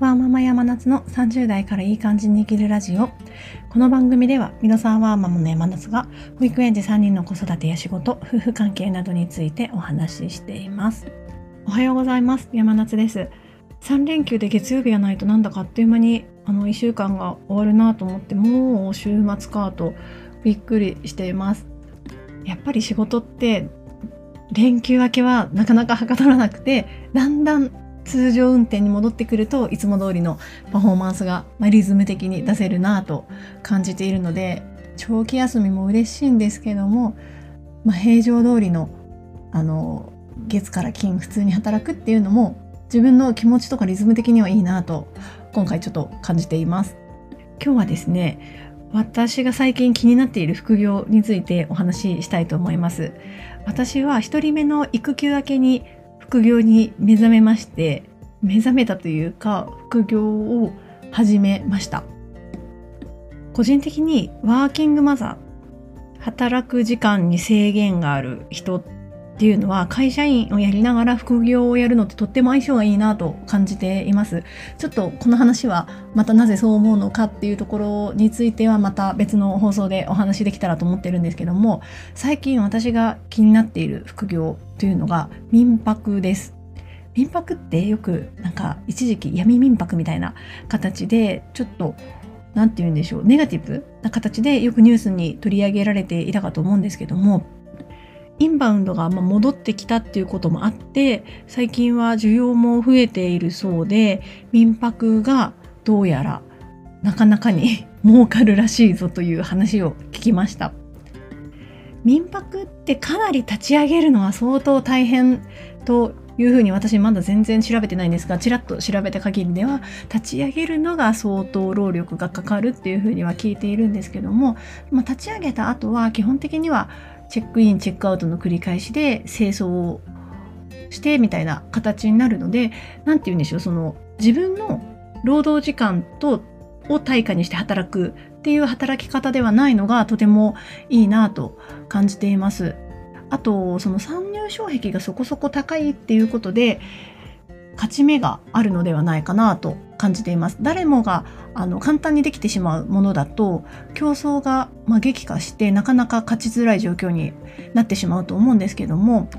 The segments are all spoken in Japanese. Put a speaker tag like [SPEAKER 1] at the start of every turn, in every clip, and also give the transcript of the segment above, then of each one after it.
[SPEAKER 1] ワーママ山夏の30代からいい感じに生きるラジオ。この番組では、ミノサーワーママの山夏が、保育園児3人の子育てや仕事、夫婦関係などについてお話ししています。おはようございます。山夏です。3連休で月曜日がないとなんだかあっという間にあの1週間が終わるなと思ってもう週末かとびっくりしています。やっぱり仕事って連休明けはなかなかはかどらなくてだんだん通常運転に戻ってくるといつも通りのパフォーマンスが、リズム的に出せるなと感じているので長期休みも嬉しいんですけども、まあ、平常通りのあの月から金普通に働くっていうのも自分の気持ちとかリズム的にはいいなと今回ちょっと感じています。今日はですね私が最近気になっている副業についてお話ししたいと思います。私は一人目の育休明けに副業に目覚めまして目覚めたというか副業を始めました。個人的にワーキングマザー働く時間に制限がある人っていうのは会社員をやりながら副業をやるのってとっても相性がいいなと感じています。ちょっとこの話はまたなぜそう思うのかっていうところについてはまた別の放送でお話できたらと思ってるんですけども最近私が気になっている副業というのが民泊です。民泊ってよくなんか一時期闇民泊みたいな形でちょっと何て言うんでしょうネガティブな形でよくニュースに取り上げられていたかと思うんですけどもインバウンドが戻ってきたっていうこともあって最近は需要も増えているそうで民泊がどうやらなかなかに 儲かるらしいぞという話を聞きました。民泊ってかなり立ち上げるのは相当大変というふうに私まだ全然調べてないんですがちらっと調べた限りでは立ち上げるのが相当労力がかかるっていうふうには聞いているんですけども、まあ、立ち上げた後は基本的にはチェックインチェックアウトの繰り返しで清掃をしてみたいな形になるので何て言うんでしょうその自分の労働時間とを対価にして働くっていう働き方ではないのがとてもいいなと感じています。あとその参入障壁がそこそこ高いっていうことで勝ち目があるのではないかなと感じています。誰もがあの簡単にできてしまうものだと競争が、まあ、激化してなかなか勝ちづらい状況になってしまうと思うんですけども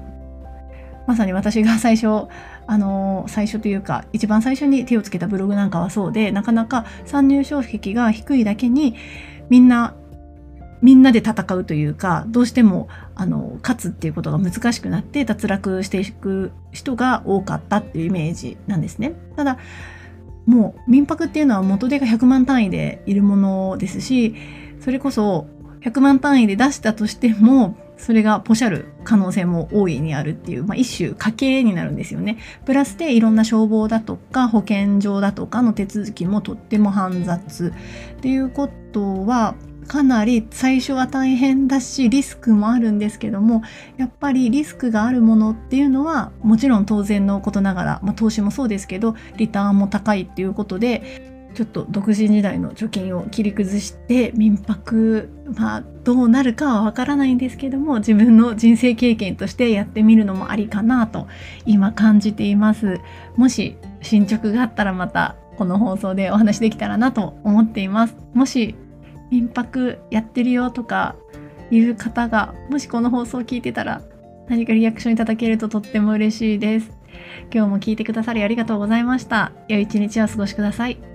[SPEAKER 1] まさに私が最初あの最初というか一番最初に手をつけたブログなんかはそうでなかなか参入障壁が低いだけにみんなみんなで戦うというかどうしてもあの勝つっていうことが難しくなって脱落していく人が多かったっていうイメージなんですね。ただもう民泊っていうのは元手が100万単位でいるものですしそれこそ100万単位で出したとしてもそれがポシャる可能性も大いにあるっていう、まあ、一種家計になるんですよね。プラスでいろんな消防だとか保健所だとかの手続きもとっても煩雑っていうことはかなり最初は大変だしリスクもあるんですけどもやっぱりリスクがあるものっていうのはもちろん当然のことながら、まあ、投資もそうですけどリターンも高いっていうことでちょっと独身時代の貯金を切り崩して民泊まあどうなるかはわからないんですけども自分の人生経験としてやってみるのもありかなと今感じています。もし進捗があったらまたこの放送でお話できたらなと思っています。もし民泊やってるよとかいう方がもしこの放送を聞いてたら何かリアクションいただけるととっても嬉しいです。今日も聞いてくださりありがとうございました。良い一日をお過ごしください。